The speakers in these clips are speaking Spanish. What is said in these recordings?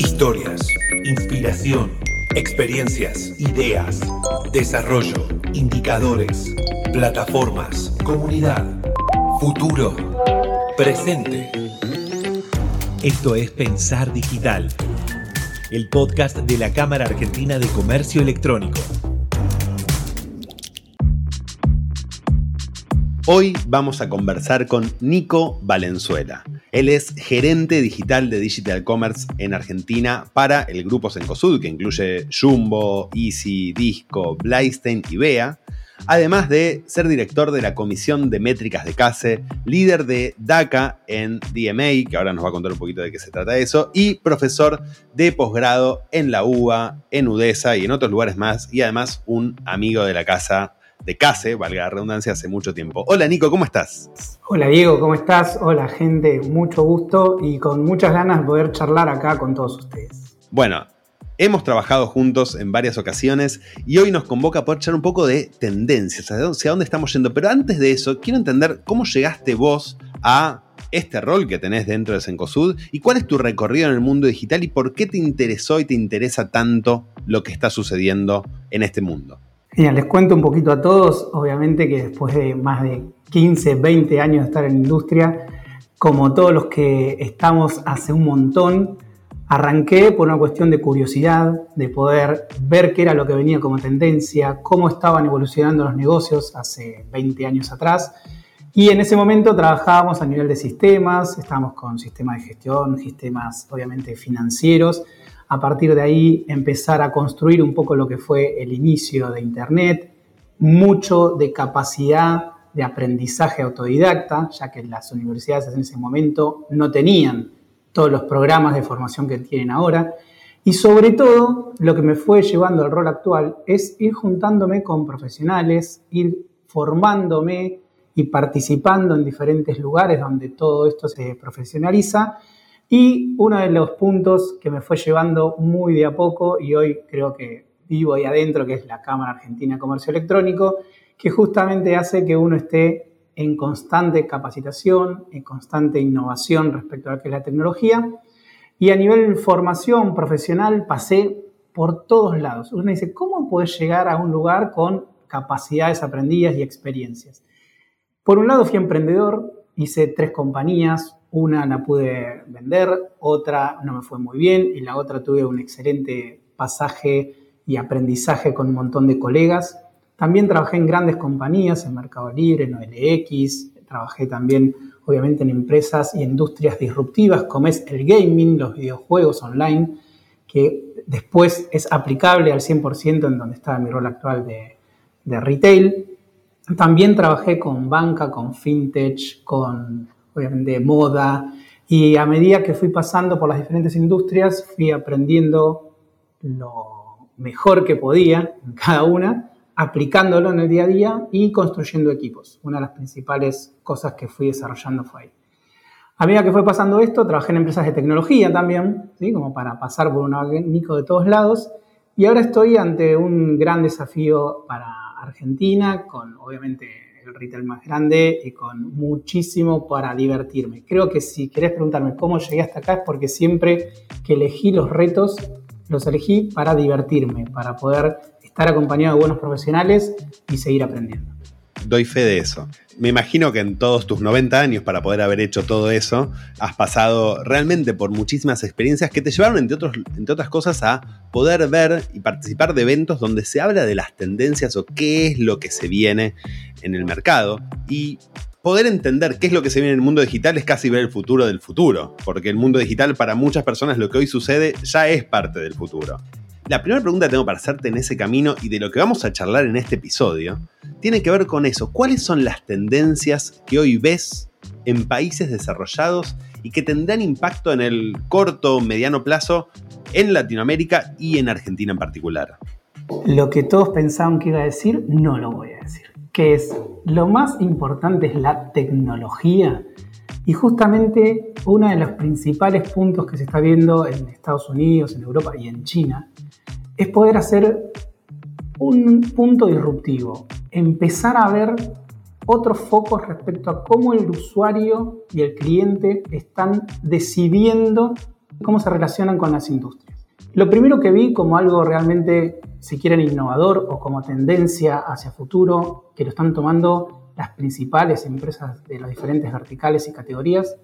Historias, inspiración, experiencias, ideas, desarrollo, indicadores, plataformas, comunidad, futuro, presente. Esto es Pensar Digital, el podcast de la Cámara Argentina de Comercio Electrónico. Hoy vamos a conversar con Nico Valenzuela. Él es gerente digital de Digital Commerce en Argentina para el grupo Sencosud, que incluye Jumbo, Easy, Disco, Blystein y Bea. Además de ser director de la Comisión de Métricas de CASE, líder de DACA en DMA, que ahora nos va a contar un poquito de qué se trata eso, y profesor de posgrado en la UBA, en UDESA y en otros lugares más, y además un amigo de la casa de CASE, valga la redundancia, hace mucho tiempo. Hola Nico, ¿cómo estás? Hola Diego, ¿cómo estás? Hola gente, mucho gusto y con muchas ganas de poder charlar acá con todos ustedes. Bueno, hemos trabajado juntos en varias ocasiones y hoy nos convoca a poder echar un poco de tendencias, hacia dónde estamos yendo. Pero antes de eso, quiero entender cómo llegaste vos a este rol que tenés dentro de Sencosud y cuál es tu recorrido en el mundo digital y por qué te interesó y te interesa tanto lo que está sucediendo en este mundo. Genial, les cuento un poquito a todos, obviamente que después de más de 15, 20 años de estar en la industria, como todos los que estamos hace un montón, arranqué por una cuestión de curiosidad, de poder ver qué era lo que venía como tendencia, cómo estaban evolucionando los negocios hace 20 años atrás. Y en ese momento trabajábamos a nivel de sistemas, estábamos con sistemas de gestión, sistemas obviamente financieros, a partir de ahí empezar a construir un poco lo que fue el inicio de Internet, mucho de capacidad de aprendizaje autodidacta, ya que las universidades en ese momento no tenían todos los programas de formación que tienen ahora. Y sobre todo, lo que me fue llevando al rol actual es ir juntándome con profesionales, ir formándome y participando en diferentes lugares donde todo esto se profesionaliza y uno de los puntos que me fue llevando muy de a poco, y hoy creo que vivo ahí adentro, que es la Cámara Argentina de Comercio Electrónico, que justamente hace que uno esté en constante capacitación, en constante innovación respecto a lo que es la tecnología. Y a nivel formación profesional pasé por todos lados. Uno dice, ¿cómo puedes llegar a un lugar con capacidades aprendidas y experiencias? Por un lado fui emprendedor, hice tres compañías, una la pude vender, otra no me fue muy bien y la otra tuve un excelente pasaje y aprendizaje con un montón de colegas. También trabajé en grandes compañías, en Mercado Libre, en OLX, trabajé también obviamente en empresas y industrias disruptivas como es el gaming, los videojuegos online, que después es aplicable al 100% en donde está mi rol actual de, de retail. También trabajé con banca, con fintech, con obviamente moda, y a medida que fui pasando por las diferentes industrias, fui aprendiendo lo mejor que podía en cada una, aplicándolo en el día a día y construyendo equipos. Una de las principales cosas que fui desarrollando fue ahí. A medida que fue pasando esto, trabajé en empresas de tecnología también, ¿sí? como para pasar por un abanico de todos lados. Y ahora estoy ante un gran desafío para Argentina, con obviamente el retail más grande y con muchísimo para divertirme. Creo que si querés preguntarme cómo llegué hasta acá es porque siempre que elegí los retos, los elegí para divertirme, para poder estar acompañado de buenos profesionales y seguir aprendiendo doy fe de eso. Me imagino que en todos tus 90 años, para poder haber hecho todo eso, has pasado realmente por muchísimas experiencias que te llevaron, entre, otros, entre otras cosas, a poder ver y participar de eventos donde se habla de las tendencias o qué es lo que se viene en el mercado. Y poder entender qué es lo que se viene en el mundo digital es casi ver el futuro del futuro, porque el mundo digital para muchas personas lo que hoy sucede ya es parte del futuro. La primera pregunta que tengo para hacerte en ese camino y de lo que vamos a charlar en este episodio tiene que ver con eso. ¿Cuáles son las tendencias que hoy ves en países desarrollados y que tendrán impacto en el corto mediano plazo en Latinoamérica y en Argentina en particular? Lo que todos pensaban que iba a decir, no lo voy a decir. Que es, lo más importante es la tecnología. Y justamente uno de los principales puntos que se está viendo en Estados Unidos, en Europa y en China es poder hacer un punto disruptivo, empezar a ver otros focos respecto a cómo el usuario y el cliente están decidiendo cómo se relacionan con las industrias. Lo primero que vi como algo realmente, si quieren, innovador o como tendencia hacia futuro, que lo están tomando las principales empresas de las diferentes verticales y categorías,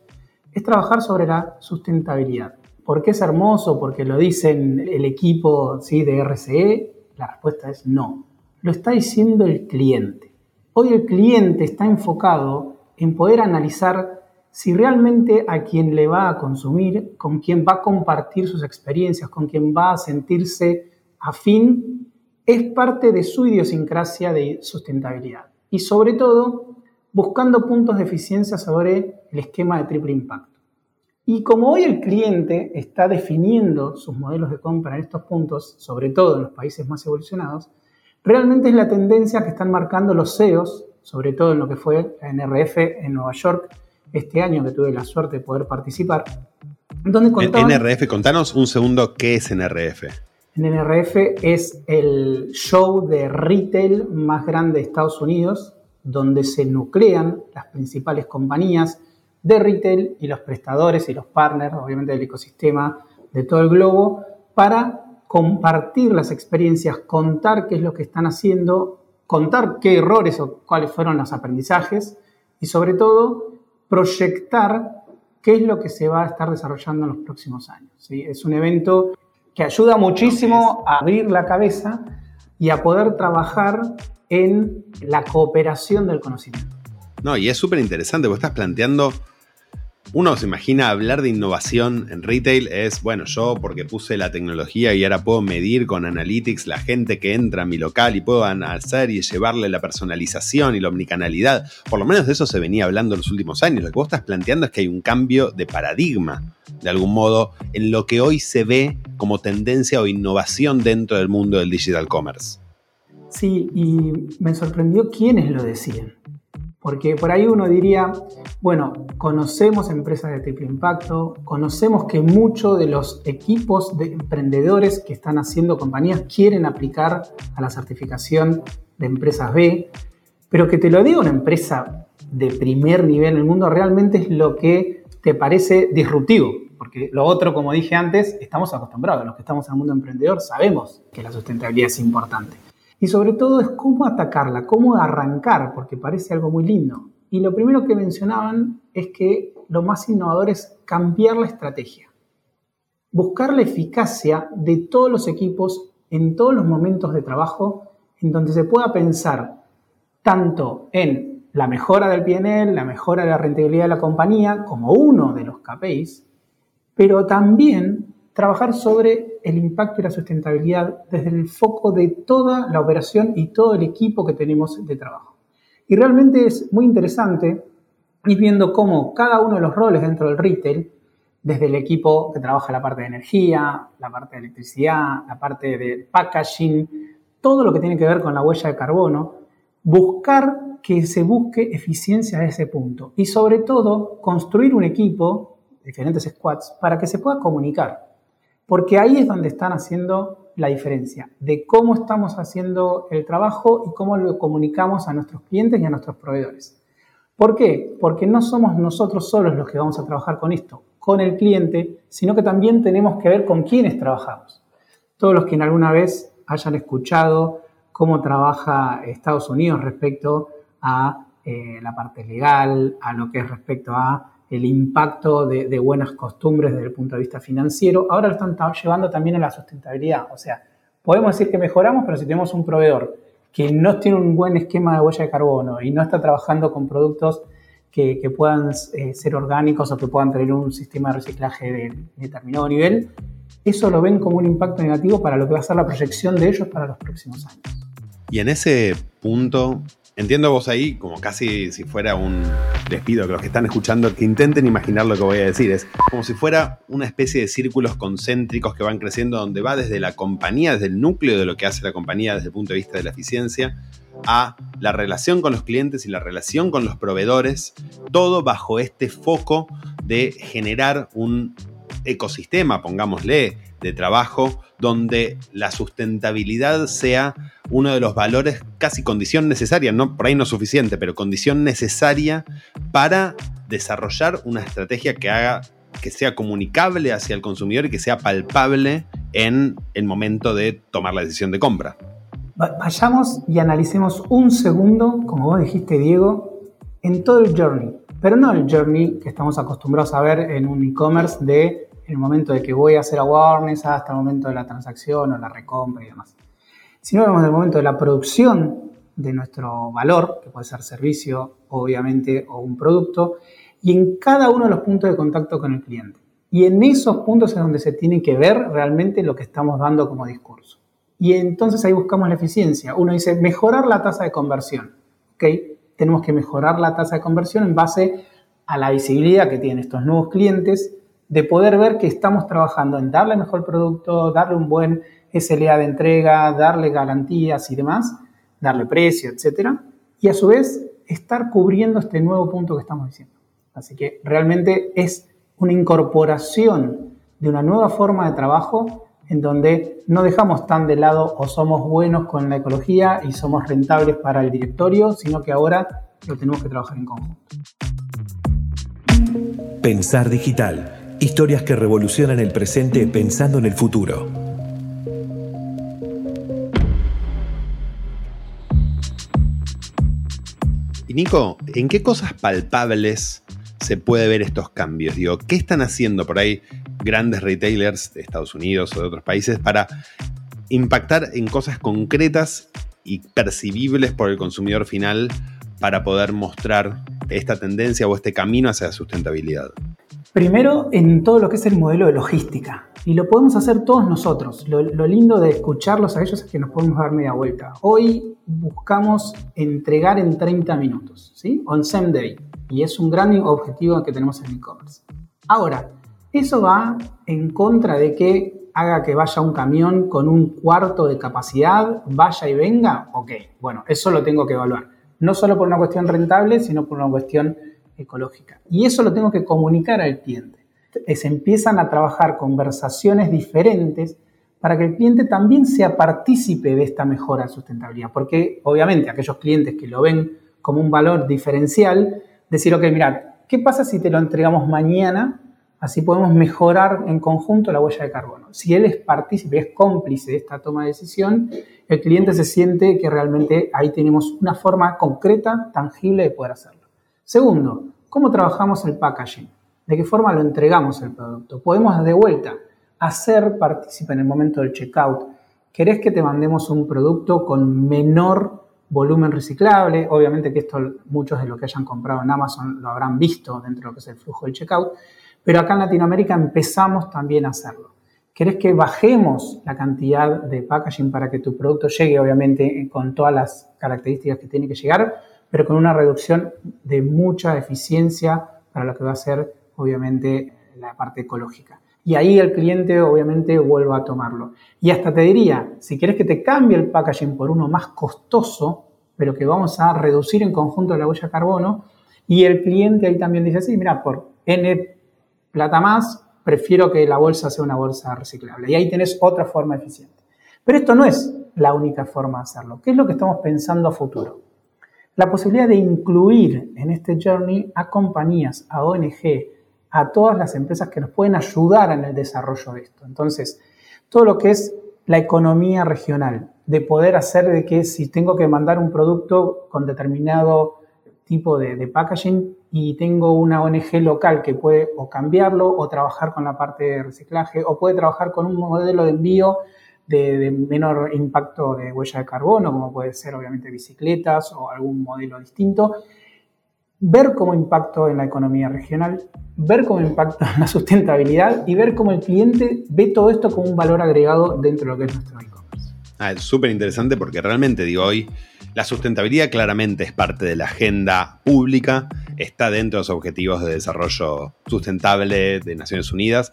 es trabajar sobre la sustentabilidad. ¿Por qué es hermoso? ¿Porque lo dicen el equipo ¿sí? de RCE? La respuesta es no. Lo está diciendo el cliente. Hoy el cliente está enfocado en poder analizar si realmente a quien le va a consumir, con quien va a compartir sus experiencias, con quien va a sentirse afín, es parte de su idiosincrasia de sustentabilidad. Y sobre todo, buscando puntos de eficiencia sobre el esquema de triple impacto. Y como hoy el cliente está definiendo sus modelos de compra en estos puntos, sobre todo en los países más evolucionados, realmente es la tendencia que están marcando los CEOs, sobre todo en lo que fue la NRF en Nueva York, este año que tuve la suerte de poder participar. Donde NRF, contanos un segundo qué es NRF. NRF es el show de retail más grande de Estados Unidos, donde se nuclean las principales compañías de retail y los prestadores y los partners, obviamente del ecosistema de todo el globo, para compartir las experiencias, contar qué es lo que están haciendo, contar qué errores o cuáles fueron los aprendizajes y sobre todo proyectar qué es lo que se va a estar desarrollando en los próximos años. Es un evento que ayuda muchísimo a abrir la cabeza y a poder trabajar en la cooperación del conocimiento. No, y es súper interesante, vos estás planteando uno se imagina hablar de innovación en retail es, bueno, yo porque puse la tecnología y ahora puedo medir con Analytics la gente que entra a mi local y puedo hacer y llevarle la personalización y la omnicanalidad. Por lo menos de eso se venía hablando en los últimos años. Lo que vos estás planteando es que hay un cambio de paradigma, de algún modo, en lo que hoy se ve como tendencia o innovación dentro del mundo del digital commerce. Sí, y me sorprendió quiénes lo decían. Porque por ahí uno diría, bueno, conocemos empresas de triple impacto, conocemos que muchos de los equipos de emprendedores que están haciendo compañías quieren aplicar a la certificación de empresas B, pero que te lo diga una empresa de primer nivel en el mundo realmente es lo que te parece disruptivo. Porque lo otro, como dije antes, estamos acostumbrados, los que estamos en el mundo emprendedor sabemos que la sustentabilidad es importante. Y sobre todo es cómo atacarla, cómo arrancar, porque parece algo muy lindo. Y lo primero que mencionaban es que lo más innovador es cambiar la estrategia. Buscar la eficacia de todos los equipos en todos los momentos de trabajo en donde se pueda pensar tanto en la mejora del PNL, la mejora de la rentabilidad de la compañía como uno de los KPIs, pero también trabajar sobre el impacto y la sustentabilidad desde el foco de toda la operación y todo el equipo que tenemos de trabajo. Y realmente es muy interesante ir viendo cómo cada uno de los roles dentro del retail, desde el equipo que trabaja la parte de energía, la parte de electricidad, la parte de packaging, todo lo que tiene que ver con la huella de carbono, buscar que se busque eficiencia a ese punto y sobre todo construir un equipo, diferentes squads, para que se pueda comunicar porque ahí es donde están haciendo la diferencia de cómo estamos haciendo el trabajo y cómo lo comunicamos a nuestros clientes y a nuestros proveedores. ¿Por qué? Porque no somos nosotros solos los que vamos a trabajar con esto, con el cliente, sino que también tenemos que ver con quiénes trabajamos. Todos los que alguna vez hayan escuchado cómo trabaja Estados Unidos respecto a eh, la parte legal, a lo que es respecto a el impacto de, buenas costumbres desde el punto de vista financiero, ahora lo están llevando también a la sustentabilidad. O sea, podemos decir que mejoramos, pero si tenemos un proveedor que no tiene un buen esquema de huella de carbono y no está trabajando con productos que, puedan eh, ser orgánicos o que puedan tener un sistema de reciclaje de, determinado nivel, eso lo ven como un impacto negativo para lo que va a ser la proyección de ellos para los próximos años. Y en ese punto, Entiendo vos ahí como casi si fuera un despido que los que están escuchando que intenten imaginar lo que voy a decir. Es como si fuera una especie de círculos concéntricos que van creciendo donde va desde la compañía, desde el núcleo de lo que hace la compañía desde el punto de vista de la eficiencia, a la relación con los clientes y la relación con los proveedores, todo bajo este foco de generar un ecosistema, pongámosle, de trabajo donde la sustentabilidad sea uno de los valores, casi condición necesaria, no, por ahí no suficiente, pero condición necesaria para desarrollar una estrategia que haga que sea comunicable hacia el consumidor y que sea palpable en el momento de tomar la decisión de compra. Vayamos y analicemos un segundo, como vos dijiste, Diego, en todo el journey, pero no el journey que estamos acostumbrados a ver en un e-commerce de el momento de que voy a hacer awareness hasta el momento de la transacción o la recompra y demás. Sino vemos el momento de la producción de nuestro valor, que puede ser servicio, obviamente, o un producto, y en cada uno de los puntos de contacto con el cliente. Y en esos puntos es donde se tiene que ver realmente lo que estamos dando como discurso. Y entonces ahí buscamos la eficiencia. Uno dice, mejorar la tasa de conversión. ¿Ok? Tenemos que mejorar la tasa de conversión en base a la visibilidad que tienen estos nuevos clientes, de poder ver que estamos trabajando en darle mejor producto, darle un buen SLA de entrega, darle garantías y demás, darle precio, etcétera, y a su vez estar cubriendo este nuevo punto que estamos diciendo. Así que realmente es una incorporación de una nueva forma de trabajo en donde no dejamos tan de lado o somos buenos con la ecología y somos rentables para el directorio, sino que ahora lo tenemos que trabajar en conjunto. Pensar digital. Historias que revolucionan el presente pensando en el futuro. Y Nico, ¿en qué cosas palpables se puede ver estos cambios? Digo, ¿qué están haciendo por ahí grandes retailers de Estados Unidos o de otros países para impactar en cosas concretas y percibibles por el consumidor final para poder mostrar esta tendencia o este camino hacia la sustentabilidad? Primero, en todo lo que es el modelo de logística. Y lo podemos hacer todos nosotros. Lo, lindo de escucharlos a ellos es que nos podemos dar media vuelta. Hoy buscamos entregar en 30 minutos, ¿sí? On same day. Y es un gran objetivo que tenemos en e-commerce. Ahora, eso va en contra de que haga que vaya un camión con un cuarto de capacidad, vaya y venga. Ok, bueno, eso lo tengo que evaluar. No solo por una cuestión rentable, sino por una cuestión ecológica. Y eso lo tengo que comunicar al cliente. Se empiezan a trabajar conversaciones diferentes para que el cliente también sea partícipe de esta mejora de sustentabilidad. Porque obviamente aquellos clientes que lo ven como un valor diferencial, decir, ok, mira, ¿qué pasa si te lo entregamos mañana? Así podemos mejorar en conjunto la huella de carbono. Si él es partícipe, es cómplice de esta toma de decisión, el cliente se siente que realmente ahí tenemos una forma concreta, tangible de poder hacerlo. Segundo, ¿cómo trabajamos el packaging? ¿De qué forma lo entregamos el producto? Podemos de vuelta hacer partícipe en el momento del checkout. ¿Querés que te mandemos un producto con menor volumen reciclable? Obviamente que esto muchos de los que hayan comprado en Amazon lo habrán visto dentro de lo que es el flujo del checkout, pero acá en Latinoamérica empezamos también a hacerlo. ¿Querés que bajemos la cantidad de packaging para que tu producto llegue, obviamente, con todas las características que tiene que llegar? Pero con una reducción de mucha eficiencia para lo que va a ser, obviamente, la parte ecológica. Y ahí el cliente, obviamente, vuelve a tomarlo. Y hasta te diría, si quieres que te cambie el packaging por uno más costoso, pero que vamos a reducir en conjunto la huella de carbono, y el cliente ahí también dice, sí, mira, por N plata más, prefiero que la bolsa sea una bolsa reciclable. Y ahí tenés otra forma eficiente. Pero esto no es la única forma de hacerlo. ¿Qué es lo que estamos pensando a futuro? La posibilidad de incluir en este journey a compañías, a ONG, a todas las empresas que nos pueden ayudar en el desarrollo de esto. Entonces, todo lo que es la economía regional, de poder hacer de que si tengo que mandar un producto con determinado tipo de, packaging y tengo una ONG local que puede o cambiarlo o trabajar con la parte de reciclaje o puede trabajar con un modelo de envío de, menor impacto de huella de carbono, como puede ser obviamente bicicletas o algún modelo distinto, ver cómo impacto en la economía regional, ver cómo impacta en la sustentabilidad y ver cómo el cliente ve todo esto como un valor agregado dentro de lo que es nuestro e-commerce. Ah, es súper interesante porque realmente, digo, hoy la sustentabilidad claramente es parte de la agenda pública, está dentro de los objetivos de desarrollo sustentable de Naciones Unidas,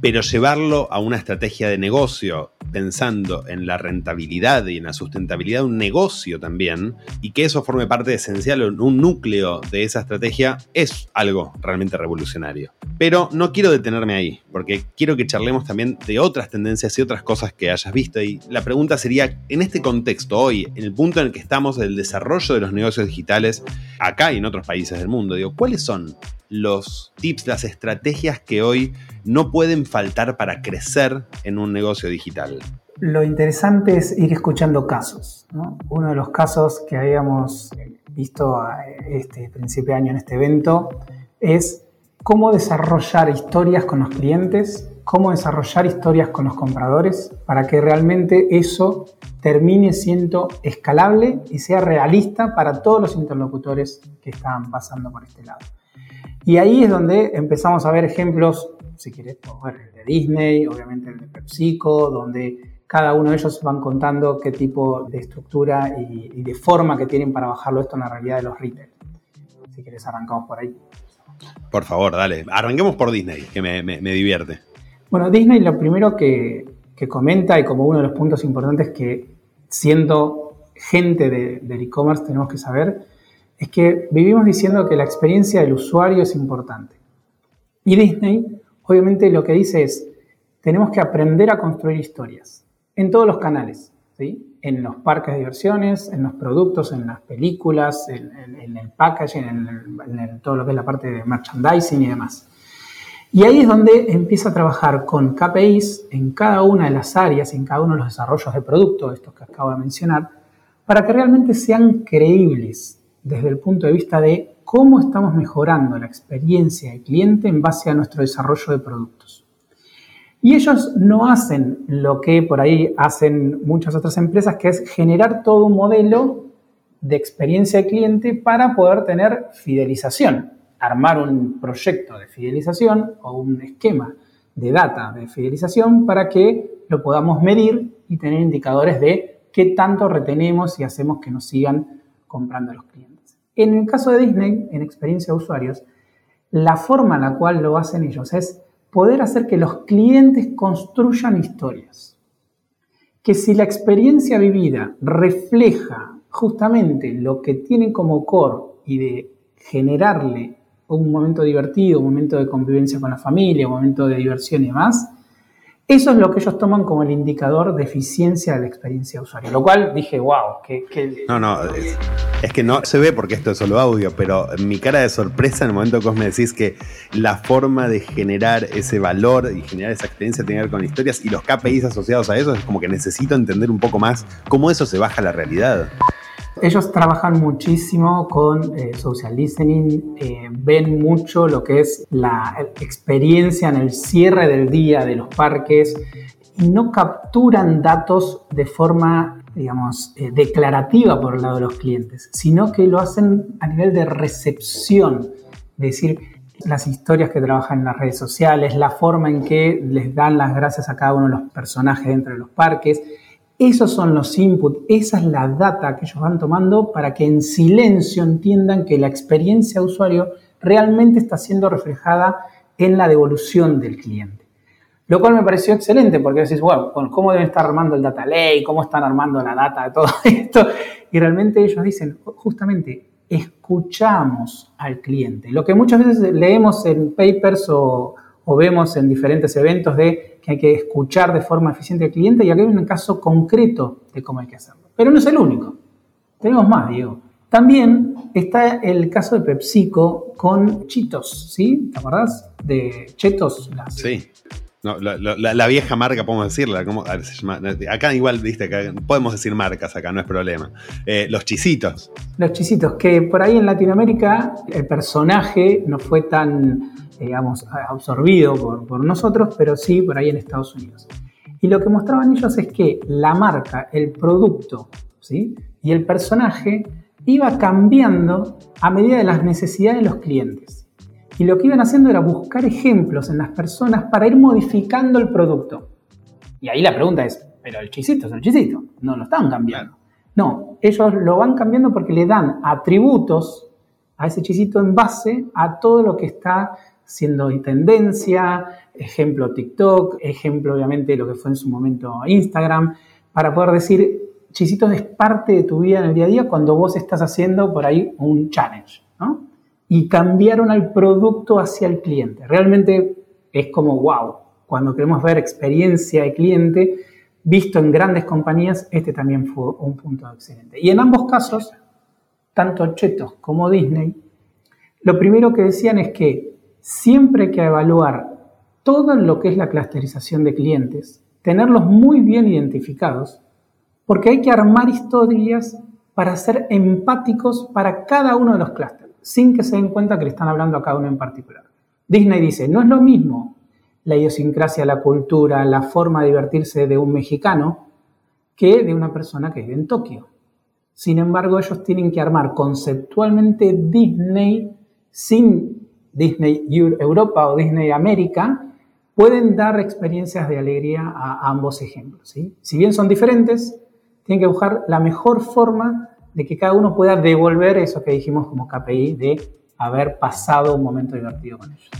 pero llevarlo a una estrategia de negocio pensando en la rentabilidad y en la sustentabilidad de un negocio también, y que eso forme parte esencial, un núcleo de esa estrategia, es algo realmente revolucionario. Pero no quiero detenerme ahí, porque quiero que charlemos también de otras tendencias y otras cosas que hayas visto. Y la pregunta sería, en este contexto, hoy, en el punto en el que estamos del desarrollo de los negocios digitales, acá y en otros países del mundo. Digo, ¿cuáles son los tips, las estrategias que hoy no pueden faltar para crecer en un negocio digital? Lo interesante es ir escuchando casos. Uno de los casos que habíamos visto a este principio de año en este evento es cómo desarrollar historias con los clientes, cómo desarrollar historias con los compradores para que realmente eso termine siendo escalable y sea realista para todos los interlocutores que están pasando por este lado. Y ahí es donde empezamos a ver ejemplos, si querés, el de Disney, obviamente el de PepsiCo, donde cada uno de ellos van contando qué tipo de estructura y, de forma que tienen para bajarlo esto en la realidad de los retail. Si querés, arrancamos por ahí. Por favor, dale. Arranquemos por Disney, que me, divierte. Bueno, Disney lo primero que, comenta y como uno de los puntos importantes que siendo gente del e-commerce tenemos que saber es que vivimos diciendo que la experiencia del usuario es importante. Y Disney, obviamente, lo que dice es, tenemos que aprender a construir historias en todos los canales, en los parques de diversiones, en los productos, en las películas, en, el packaging, en, todo lo que es la parte de merchandising y demás. Y ahí es donde empieza a trabajar con KPIs en cada una de las áreas, en cada uno de los desarrollos de producto, estos que acabo de mencionar, para que realmente sean creíbles desde el punto de vista de cómo estamos mejorando la experiencia del cliente en base a nuestro desarrollo de productos. Y ellos no hacen lo que por ahí hacen muchas otras empresas, que es generar todo un modelo de experiencia de cliente para poder tener fidelización, armar un proyecto de fidelización o un esquema de data de fidelización para que lo podamos medir y tener indicadores de qué tanto retenemos y hacemos que nos sigan comprando los clientes. En el caso de Disney, en experiencia de usuarios, la forma en la cual lo hacen ellos es poder hacer que los clientes construyan historias. Que si la experiencia vivida refleja justamente lo que tienen como core y de generarle un momento divertido, un momento de convivencia con la familia, un momento de diversión y demás, eso es lo que ellos toman como el indicador de eficiencia de la experiencia de usuario. Lo cual dije, wow, que... No, no, es, que no se ve porque esto es solo audio, pero mi cara de sorpresa en el momento que vos me decís que la forma de generar ese valor y generar esa experiencia tiene que ver con historias y los KPIs asociados a eso es como que necesito entender un poco más cómo eso se baja a la realidad. Ellos trabajan muchísimo con eh, social listening, eh, ven mucho lo que es la experiencia en el cierre del día de los parques y no capturan datos de forma, digamos, eh, declarativa por el lado de los clientes, sino que lo hacen a nivel de recepción, es decir, las historias que trabajan en las redes sociales, la forma en que les dan las gracias a cada uno de los personajes dentro de los parques esos son los inputs, esa es la data que ellos van tomando para que en silencio entiendan que la experiencia de usuario realmente está siendo reflejada en la devolución del cliente. Lo cual me pareció excelente porque decís, wow, ¿cómo deben estar armando el data lake? ¿Cómo están armando la data de todo esto? Y realmente ellos dicen, justamente, escuchamos al cliente. Lo que muchas veces leemos en papers o, o vemos en diferentes eventos de que hay que escuchar de forma eficiente al cliente y aquí hay un caso concreto de cómo hay que hacerlo. Pero no es el único. Tenemos más, Diego. También está el caso de PepsiCo con Cheetos, ¿sí? ¿Te acordás? De Chetos. Sí. la, vieja marca, podemos decirla. ¿cómo? Acá igual, viste, podemos decir marcas acá, no es problema. Eh, los chisitos. Los chisitos, que por ahí en Latinoamérica el personaje no fue tan digamos, absorbido por, nosotros, pero sí por ahí en Estados Unidos. Y lo que mostraban ellos es que la marca, el producto ¿sí? y el personaje iba cambiando a medida de las necesidades de los clientes. Y lo que iban haciendo era buscar ejemplos en las personas para ir modificando el producto. Y ahí la pregunta es, pero el chisito es el chisito, no lo están cambiando. No, ellos lo van cambiando porque le dan atributos a ese chisito en base a todo lo que está siendo tendencia, ejemplo TikTok, ejemplo obviamente lo que fue en su momento Instagram, para poder decir, Chisitos es parte de tu vida en el día a día cuando vos estás haciendo por ahí un challenge, ¿no? Y cambiaron al producto hacia el cliente. Realmente es como, wow, cuando queremos ver experiencia de cliente, visto en grandes compañías, este también fue un punto excelente. Y en ambos casos, tanto Chetos como Disney Lo primero que decían es que siempre hay que evaluar todo lo que es la clusterización de clientes, tenerlos muy bien identificados, porque hay que armar historias para ser empáticos para cada uno de los clústeres, sin que se den cuenta que le están hablando a cada uno en particular. Disney dice, no es lo mismo la idiosincrasia, la cultura, la forma de divertirse de un mexicano que de una persona que vive en Tokio. Sin embargo, ellos tienen que armar conceptualmente Disney sin Disney Europa o Disney América, pueden dar experiencias de alegría a ambos ejemplos. Si bien son diferentes, tienen que buscar la mejor forma de que cada uno pueda devolver eso que dijimos como KPI de haber pasado un momento divertido con ellos.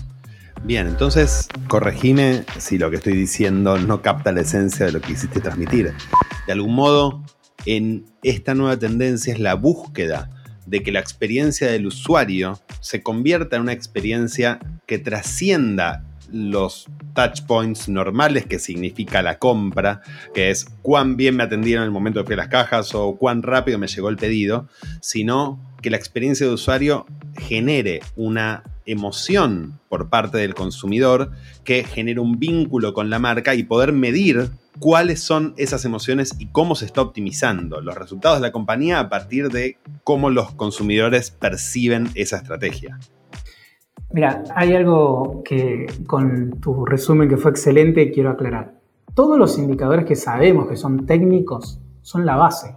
Bien, entonces corregime si lo que estoy diciendo no capta la esencia de lo que quisiste transmitir. De algún modo, en esta nueva tendencia es la búsqueda de que la experiencia del usuario se convierta en una experiencia que trascienda los touch points normales que significa la compra, que es cuán bien me atendieron en el momento de fui las cajas o cuán rápido me llegó el pedido, sino que la experiencia de usuario genere una emoción por parte del consumidor que genere un vínculo con la marca y poder medir cuáles son esas emociones y cómo se está optimizando los resultados de la compañía a partir de cómo los consumidores perciben esa estrategia. Mira, hay algo que con tu resumen que fue excelente quiero aclarar. Todos los indicadores que sabemos que son técnicos son la base.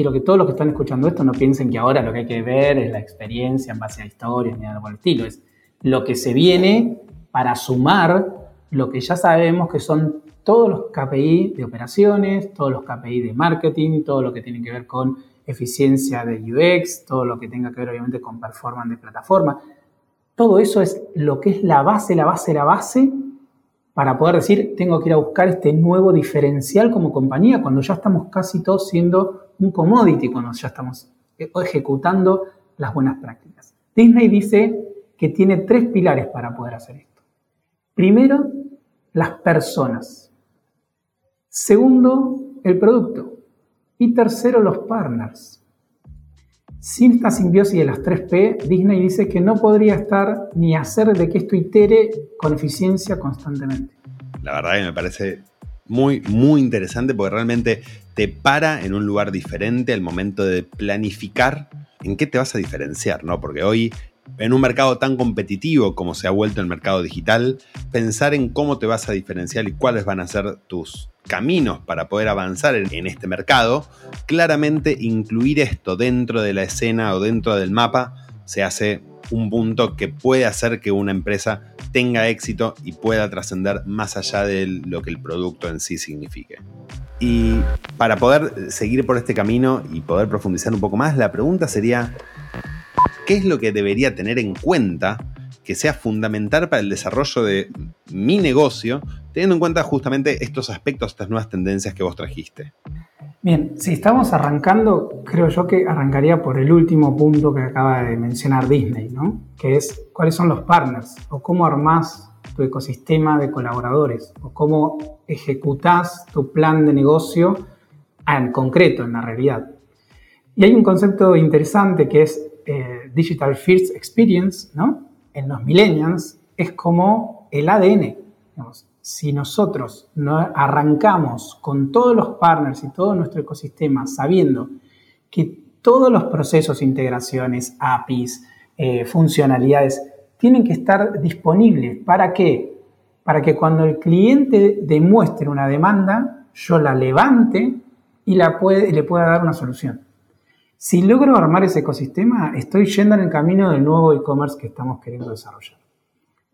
Quiero que todos los que están escuchando esto no piensen que ahora lo que hay que ver es la experiencia en base a historias ni algo por el estilo. Es lo que se viene para sumar lo que ya sabemos que son todos los KPI de operaciones, todos los KPI de marketing, todo lo que tiene que ver con eficiencia de UX, todo lo que tenga que ver obviamente con performance de plataforma. Todo eso es lo que es la base, la base, la base para poder decir, tengo que ir a buscar este nuevo diferencial como compañía cuando ya estamos casi todos siendo un commodity, cuando ya estamos ejecutando las buenas prácticas. Disney dice que tiene tres pilares para poder hacer esto. Primero, las personas. Segundo, el producto. Y tercero, los partners. Sin esta simbiosis de las 3P, Disney dice que no podría estar ni hacer de que esto itere con eficiencia constantemente. La verdad que me parece muy, muy interesante porque realmente te para en un lugar diferente al momento de planificar en qué te vas a diferenciar, ¿no? Porque hoy en un mercado tan competitivo como se ha vuelto el mercado digital, pensar en cómo te vas a diferenciar y cuáles van a ser tus caminos para poder avanzar en, este mercado, claramente incluir esto dentro de la escena o dentro del mapa se hace un punto que puede hacer que una empresa tenga éxito y pueda trascender más allá de lo que el producto en sí signifique. Y para poder seguir por este camino y poder profundizar un poco más, la pregunta sería, ¿qué es lo que debería tener en cuenta que sea fundamental para el desarrollo de mi negocio, teniendo en cuenta justamente estos aspectos, estas nuevas tendencias que vos trajiste? Bien, si estamos arrancando, creo yo que arrancaría por el último punto que acaba de mencionar Disney, ¿no? Que es cuáles son los partners o cómo armás tu ecosistema de colaboradores o cómo ejecutás tu plan de negocio en concreto, en la realidad. Y hay un concepto interesante que es eh, Digital First Experience, ¿no? En los millennials es como el ADN. si nosotros no arrancamos con todos los partners y todo nuestro ecosistema sabiendo que todos los procesos, integraciones, APIs, eh, funcionalidades, tienen que estar disponibles. ¿Para qué? Para que cuando el cliente demuestre una demanda, yo la levante y le pueda dar una solución. Si logro armar ese ecosistema, estoy yendo en el camino del nuevo e-commerce que estamos queriendo desarrollar.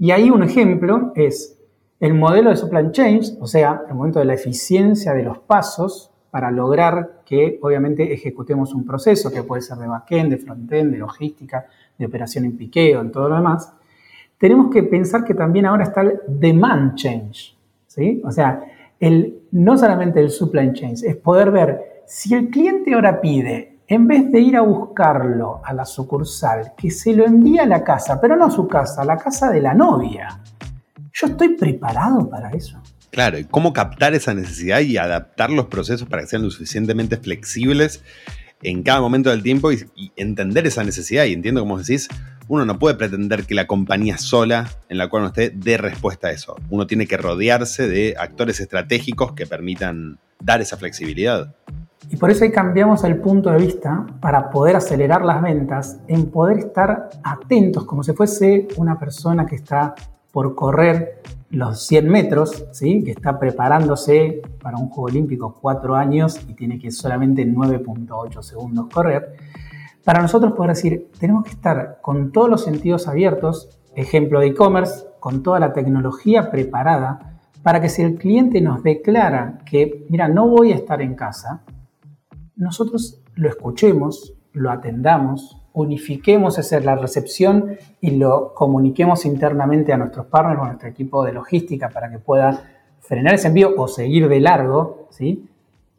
Y ahí un ejemplo es el modelo de supply chain, o sea, el momento de la eficiencia de los pasos para lograr que obviamente ejecutemos un proceso que puede ser de backend, de frontend, de logística, de operación en piqueo, en todo lo demás. Tenemos que pensar que también ahora está el demand change, ¿sí? O sea, el, no solamente el supply chain, es poder ver si el cliente ahora pide en vez de ir a buscarlo a la sucursal, que se lo envía a la casa, pero no a su casa, a la casa de la novia. Yo estoy preparado para eso. Claro, y cómo captar esa necesidad y adaptar los procesos para que sean lo suficientemente flexibles en cada momento del tiempo y, entender esa necesidad. Y entiendo, como decís, uno no puede pretender que la compañía sola en la cual uno esté dé respuesta a eso. Uno tiene que rodearse de actores estratégicos que permitan dar esa flexibilidad. Y por eso ahí cambiamos el punto de vista para poder acelerar las ventas, en poder estar atentos como si fuese una persona que está por correr los 100 metros, ¿sí? que está preparándose para un Juego Olímpico cuatro años y tiene que solamente 9.8 segundos correr. Para nosotros poder decir, tenemos que estar con todos los sentidos abiertos, ejemplo de e-commerce, con toda la tecnología preparada, para que si el cliente nos declara que, mira, no voy a estar en casa, nosotros lo escuchemos, lo atendamos, unifiquemos esa la recepción y lo comuniquemos internamente a nuestros partners a nuestro equipo de logística para que pueda frenar ese envío o seguir de largo, ¿sí?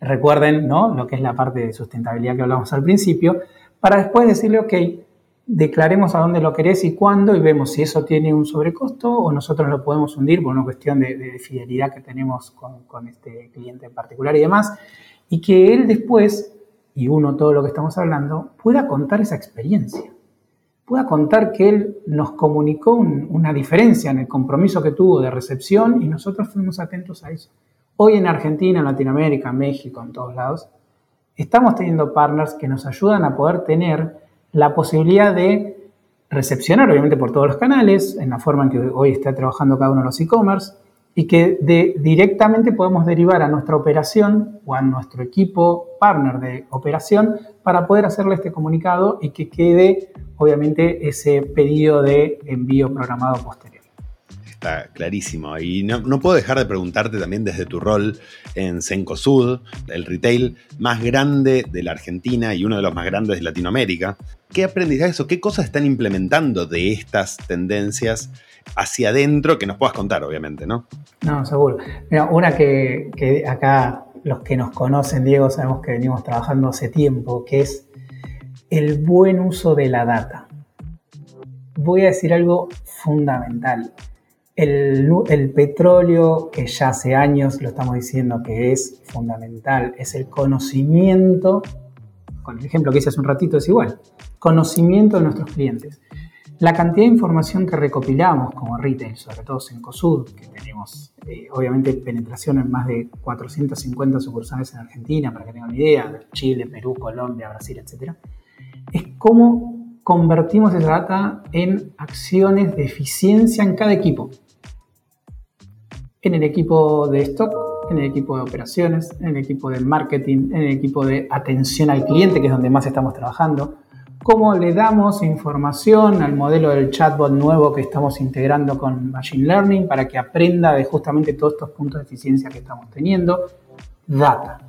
Recuerden, ¿no? Lo que es la parte de sustentabilidad que hablamos al principio, para después decirle, ok, declaremos a dónde lo querés y cuándo y vemos si eso tiene un sobrecosto o nosotros lo podemos hundir por una cuestión de, de fidelidad que tenemos con, con este cliente en particular y demás y que él después, y uno todo lo que estamos hablando, pueda contar esa experiencia, pueda contar que él nos comunicó una diferencia en el compromiso que tuvo de recepción y nosotros fuimos atentos a eso. Hoy en Argentina, en Latinoamérica, México, en todos lados, estamos teniendo partners que nos ayudan a poder tener la posibilidad de recepcionar, obviamente por todos los canales, en la forma en que hoy está trabajando cada uno de los e-commerce, y que directamente podemos derivar a nuestra operación o a nuestro equipo partner de operación para poder hacerle este comunicado y que quede obviamente ese pedido de envío programado posterior. Clarísimo. Y no, puedo dejar de preguntarte también desde tu rol en Cencosud, el retail más grande de la Argentina y uno de los más grandes de Latinoamérica. ¿Qué aprendizajes o qué cosas están implementando de estas tendencias hacia adentro que nos puedas contar, obviamente, ¿no? No, seguro. Mira, una que, acá los que nos conocen, Diego, sabemos que venimos trabajando hace tiempo, que es el buen uso de la data. Voy a decir algo fundamental. El, petróleo, que ya hace años lo estamos diciendo que es fundamental, es el conocimiento, con el ejemplo que hice hace un ratito es igual, conocimiento de nuestros clientes. La cantidad de información que recopilamos como retail, sobre todo en COSUD, que tenemos eh, obviamente penetración en más de 450 sucursales en Argentina, para que tengan una idea, Chile, Perú, Colombia, Brasil, etc., es cómo convertimos esa data en acciones de eficiencia en cada equipo. En el equipo de stock, en el equipo de operaciones, en el equipo de marketing, en el equipo de atención al cliente, que es donde más estamos trabajando, cómo le damos información al modelo del chatbot nuevo que estamos integrando con Machine Learning para que aprenda de justamente todos estos puntos de eficiencia que estamos teniendo. Data.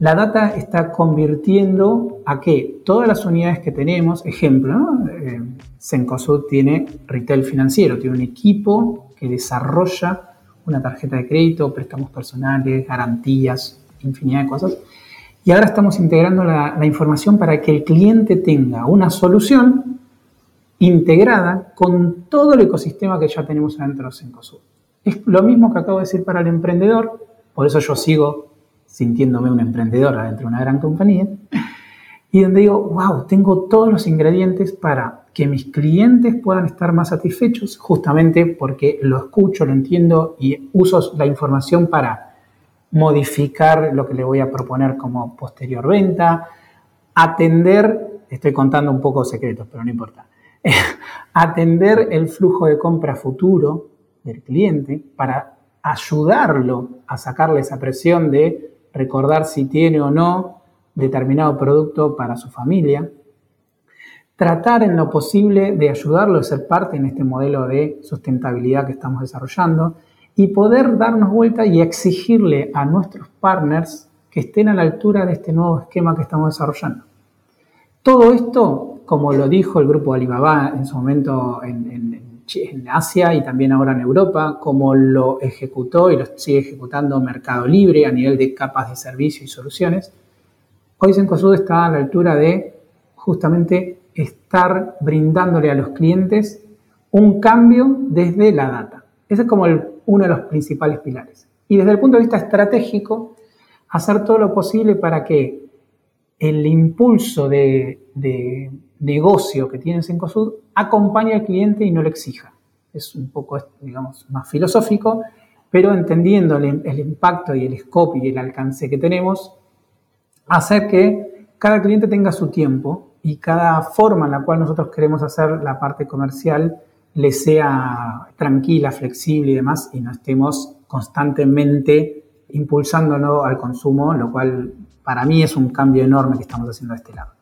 La data está convirtiendo a que todas las unidades que tenemos, ejemplo, ¿no? Eh, Cencosud tiene retail financiero, tiene un equipo que desarrolla una tarjeta de crédito, préstamos personales, garantías, infinidad de cosas y ahora estamos integrando la, información para que el cliente tenga una solución integrada con todo el ecosistema que ya tenemos adentro de Cencosud. Es lo mismo que acabo de decir para el emprendedor, por eso yo sigo sintiéndome un emprendedor adentro de una gran compañía, y donde digo, wow, tengo todos los ingredientes para que mis clientes puedan estar más satisfechos, justamente porque lo escucho, lo entiendo y uso la información para modificar lo que le voy a proponer como posterior venta, atender, estoy contando un poco secretos, pero no importa, atender el flujo de compra futuro del cliente para ayudarlo a sacarle esa presión de recordar si tiene o no determinado producto para su familia, tratar en lo posible de ayudarlo a ser parte en este modelo de sustentabilidad que estamos desarrollando y poder darnos vuelta y exigirle a nuestros partners que estén a la altura de este nuevo esquema que estamos desarrollando. Todo esto, como lo dijo el grupo Alibaba en su momento en, Asia y también ahora en Europa, como lo ejecutó y lo sigue ejecutando Mercado Libre a nivel de capas de servicio y soluciones, hoy Sencosud está a la altura de justamente estar brindándole a los clientes un cambio desde la data. Ese es como el uno de los principales pilares. Y desde el punto de vista estratégico, hacer todo lo posible para que el impulso de, negocio que tiene Sencosud acompaña al cliente y no lo exija. Es un poco, digamos, más filosófico, pero entendiendo el, el impacto y el scope y el alcance que tenemos, hacer que cada cliente tenga su tiempo y cada forma en la cual nosotros queremos hacer la parte comercial le sea tranquila, flexible y demás, y no estemos constantemente impulsándolo al consumo, lo cual para mí es un cambio enorme que estamos haciendo a este lado.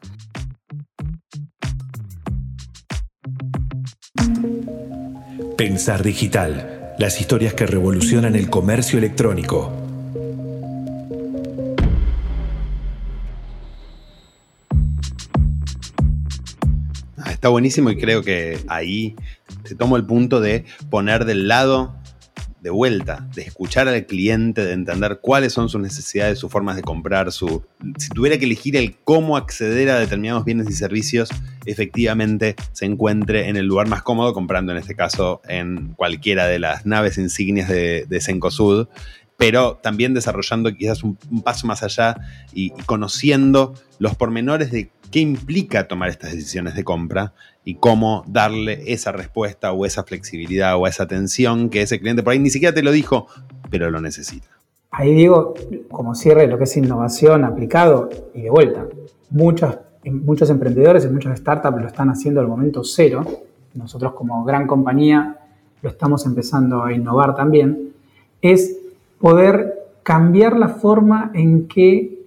Pensar digital, las historias que revolucionan el comercio electrónico. Está buenísimo y creo que ahí te tomo el punto de poner del lado de vuelta, de escuchar al cliente, de entender cuáles son sus necesidades, sus formas de comprar, su, si tuviera que elegir el cómo acceder a determinados bienes y servicios, efectivamente se encuentre en el lugar más cómodo, comprando en este caso en cualquiera de las naves insignias de, de Sencosud, pero también desarrollando quizás un, paso más allá y, y conociendo los pormenores de qué implica tomar estas decisiones de compra y cómo darle esa respuesta o esa flexibilidad o esa atención que ese cliente por ahí ni siquiera te lo dijo, pero lo necesita. Ahí digo, como cierre lo que es innovación aplicado y de vuelta, muchos, muchos emprendedores y muchas startups lo están haciendo al momento cero. Nosotros como gran compañía lo estamos empezando a innovar también. Es poder cambiar la forma en que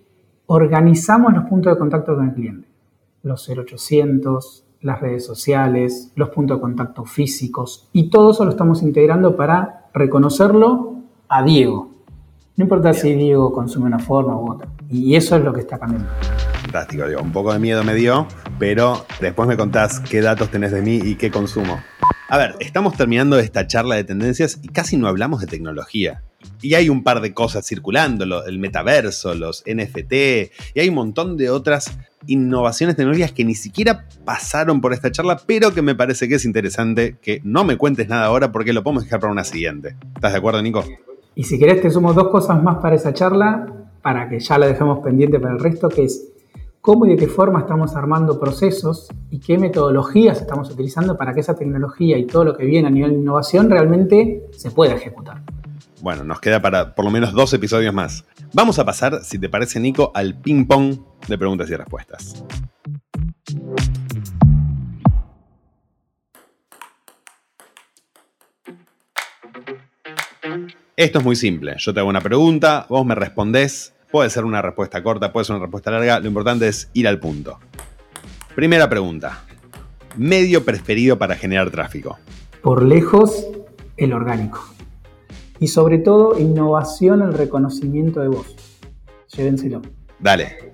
organizamos los puntos de contacto con el cliente. Los 0800, las redes sociales, los puntos de contacto físicos y todo eso lo estamos integrando para reconocerlo a Diego. No importa si Diego consume una forma u otra. Y eso es lo que está cambiando. Fantástico, Diego. Un poco de miedo me dio, pero después me contás qué datos tenés de mí y qué consumo. A ver, estamos terminando esta charla de tendencias y casi no hablamos de tecnología. Y hay un par de cosas circulando, el metaverso, los NFT, y hay un montón de otras innovaciones tecnológicas que ni siquiera pasaron por esta charla, pero que me parece que es interesante que no me cuentes nada ahora porque lo podemos dejar para una siguiente. ¿Estás de acuerdo, Nico? Y si querés, te sumo dos cosas más para esa charla, para que ya la dejemos pendiente para el resto, que es cómo y de qué forma estamos armando procesos y qué metodologías estamos utilizando para que esa tecnología y todo lo que viene a nivel de innovación realmente se pueda ejecutar. Bueno, nos queda para por lo menos dos episodios más. Vamos a pasar, si te parece, Nico, al ping-pong de preguntas y respuestas. Esto es muy simple. Yo te hago una pregunta, vos me respondés. Puede ser una respuesta corta, puede ser una respuesta larga. Lo importante es ir al punto. Primera pregunta. Medio preferido para generar tráfico. Por lejos, el orgánico y sobre todo innovación en reconocimiento de voz. Llévenselo. Dale.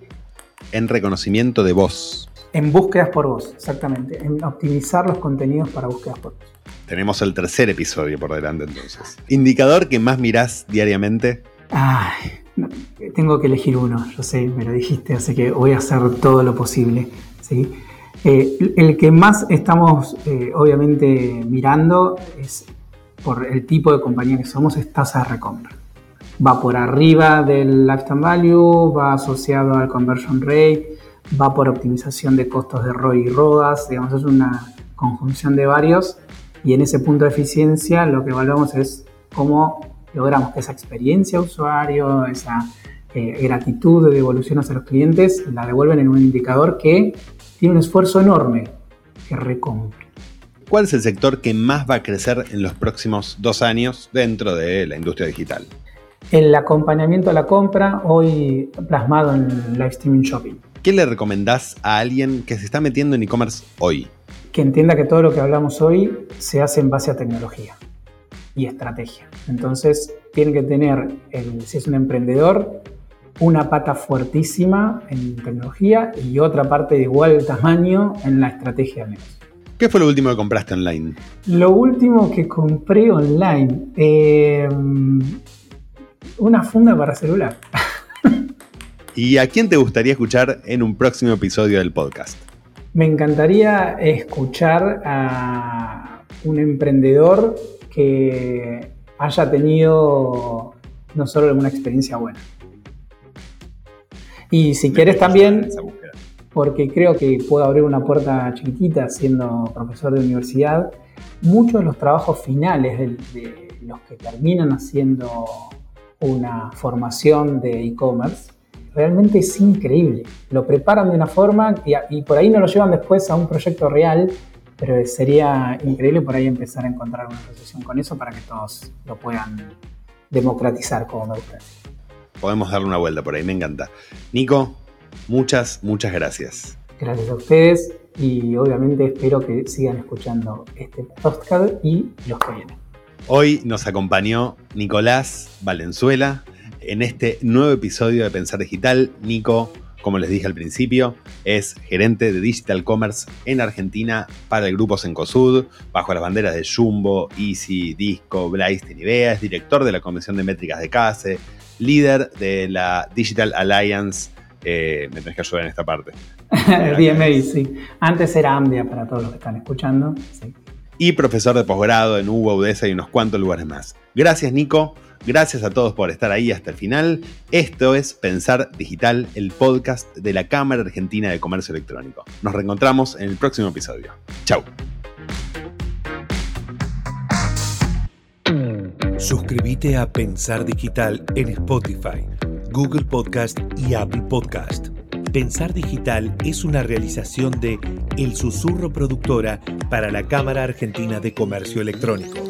En reconocimiento de voz. En búsquedas por voz, exactamente. En optimizar los contenidos para búsquedas por voz. Tenemos el tercer episodio por delante entonces. ¿Indicador que más mirás diariamente? Ay, tengo que elegir uno, yo sé, me lo dijiste, así que voy a hacer todo lo posible. ¿sí? Eh, el que más estamos eh, obviamente mirando es por el tipo de compañía que somos, es tasa de recompra. Va por arriba del lifetime value, va asociado al conversion rate, va por optimización de costos de ROI y RODAS, digamos, es una conjunción de varios y en ese punto de eficiencia lo que evaluamos es cómo logramos que esa experiencia usuario, esa eh, gratitud de devolución hacia los clientes, la devuelven en un indicador que tiene un esfuerzo enorme que recompra. ¿Cuál es el sector que más va a crecer en los próximos dos años dentro de la industria digital? El acompañamiento a la compra, hoy plasmado en live streaming shopping. ¿Qué le recomendás a alguien que se está metiendo en e-commerce hoy? Que entienda que todo lo que hablamos hoy se hace en base a tecnología y estrategia. Entonces, tiene que tener, si es un emprendedor, una pata fuertísima en tecnología y otra parte de igual tamaño en la estrategia de negocio. ¿Qué fue lo último que compraste online? Lo último que compré online. Eh, una funda para celular. ¿Y a quién te gustaría escuchar en un próximo episodio del podcast? Me encantaría escuchar a un emprendedor que haya tenido no solo una experiencia buena. Y si quieres también, porque creo que puedo abrir una puerta chiquitita siendo profesor de universidad, muchos de los trabajos finales de, los que terminan haciendo una formación de e-commerce, realmente es increíble. Lo preparan de una forma y, y, por ahí no lo llevan después a un proyecto real, pero sería increíble por ahí empezar a encontrar una asociación con eso para que todos lo puedan democratizar como me gusta Podemos darle una vuelta por ahí, me encanta. Nico, muchas, muchas gracias. Gracias a ustedes y obviamente espero que sigan escuchando este podcast y los que vienen. Hoy nos acompañó Nicolás Valenzuela en este nuevo episodio de Pensar Digital. Nico, como les dije al principio, es gerente de Digital Commerce en Argentina para el grupo Sencosud, bajo las banderas de Jumbo, Easy, Disco, Blaze, Nivea, es director de la Comisión de Métricas de CASE, líder de la Digital Alliance. Eh, me tenés que ayudar en esta parte. DMA, sí. Antes era Ambia para todos los que están escuchando. Y profesor de posgrado en UBA, UDESA y unos cuantos lugares más. Gracias, Nico. Gracias a todos por estar ahí hasta el final. Esto es Pensar Digital, el podcast de la Cámara Argentina de Comercio Electrónico. Nos reencontramos en el próximo episodio. Chau. Suscríbete a Pensar Digital en Spotify, Google Podcast y Apple Podcast. Pensar Digital es una realización de El Susurro Productora para la Cámara Argentina de Comercio Electrónico.